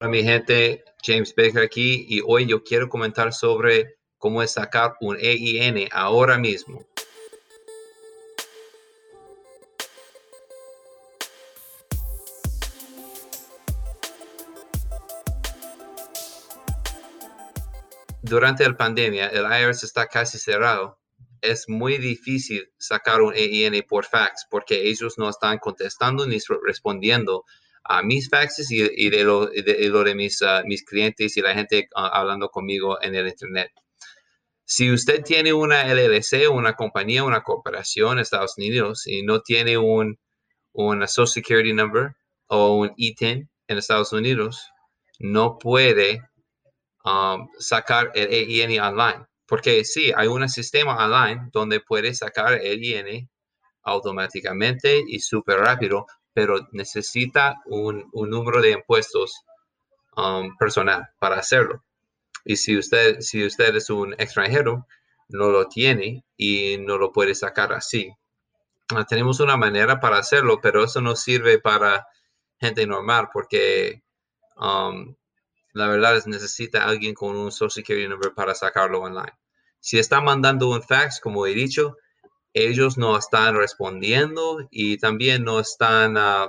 Hola mi gente, James Baker aquí y hoy yo quiero comentar sobre cómo es sacar un EIN ahora mismo. Durante la pandemia, el IRS está casi cerrado. Es muy difícil sacar un EIN por fax porque ellos no están contestando ni respondiendo a mis faxes y, de, lo, de, mis, ah, mis clientes y la gente ah, hablando conmigo en el Internet. Si usted tiene una LLC, una compañía, una corporación en Estados Unidos y no tiene un, Social Security Number o un ITIN en Estados Unidos, no puede um, sacar el EIN online. Porque sí, hay un sistema online donde puede sacar el EIN automáticamente y súper rápido, pero necesita un, número de impuestos um, personal para hacerlo. Y si usted, es un extranjero, no lo tiene y no lo puede sacar así. Ah, tenemos una manera para hacerlo, pero eso no sirve para gente normal porque um, la verdad es necesita alguien con un Social Security number para sacarlo online. Si está mandando un fax, como he dicho, ellos no están respondiendo y también no están ah,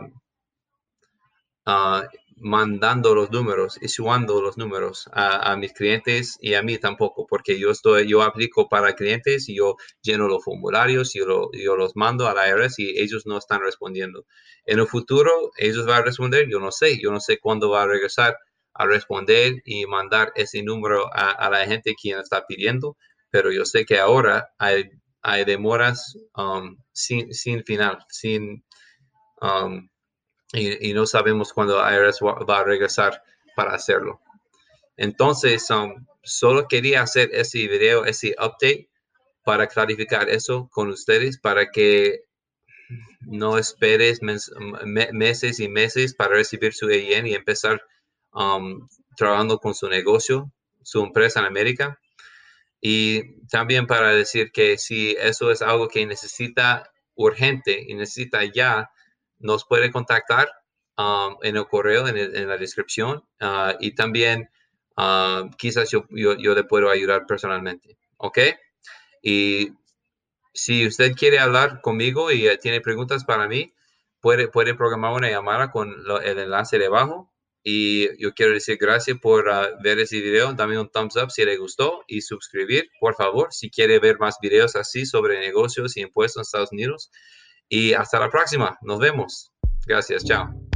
ah, mandando los números, issuando los números a, mis clientes y a mí tampoco, porque yo estoy, yo aplico para clientes y yo lleno los formularios y yo, los mando a la IRS y ellos no están respondiendo. En el futuro, ellos van a responder, yo no sé, yo no sé cuándo va a regresar a responder y mandar ese número a, la gente quien está pidiendo, pero yo sé que ahora hay hay demoras um, sin, final, sin, um, y, no sabemos cuándo IRS va, a regresar para hacerlo. Entonces, um, solo quería hacer ese video, ese update para clarificar eso con ustedes, para que no esperes meses y meses para recibir su EIN y empezar trabajando con su negocio, su empresa en América. Y también para decir que si eso es algo que necesita urgente y necesita ya, nos puede contactar um, en el correo, en, la descripción. Uh, y también uh, quizás yo, yo, le puedo ayudar personalmente. ¿Ok? Y si usted quiere hablar conmigo y eh, tiene preguntas para mí, puede, puede programar una llamada con el enlace debajo y yo quiero decir gracias por ah, ver ese video. Dame un thumbs up si le gustó y suscribir, por favor, si quiere ver más videos así sobre negocios y impuestos en Estados Unidos. Y hasta la próxima. Nos vemos. Gracias. Chao.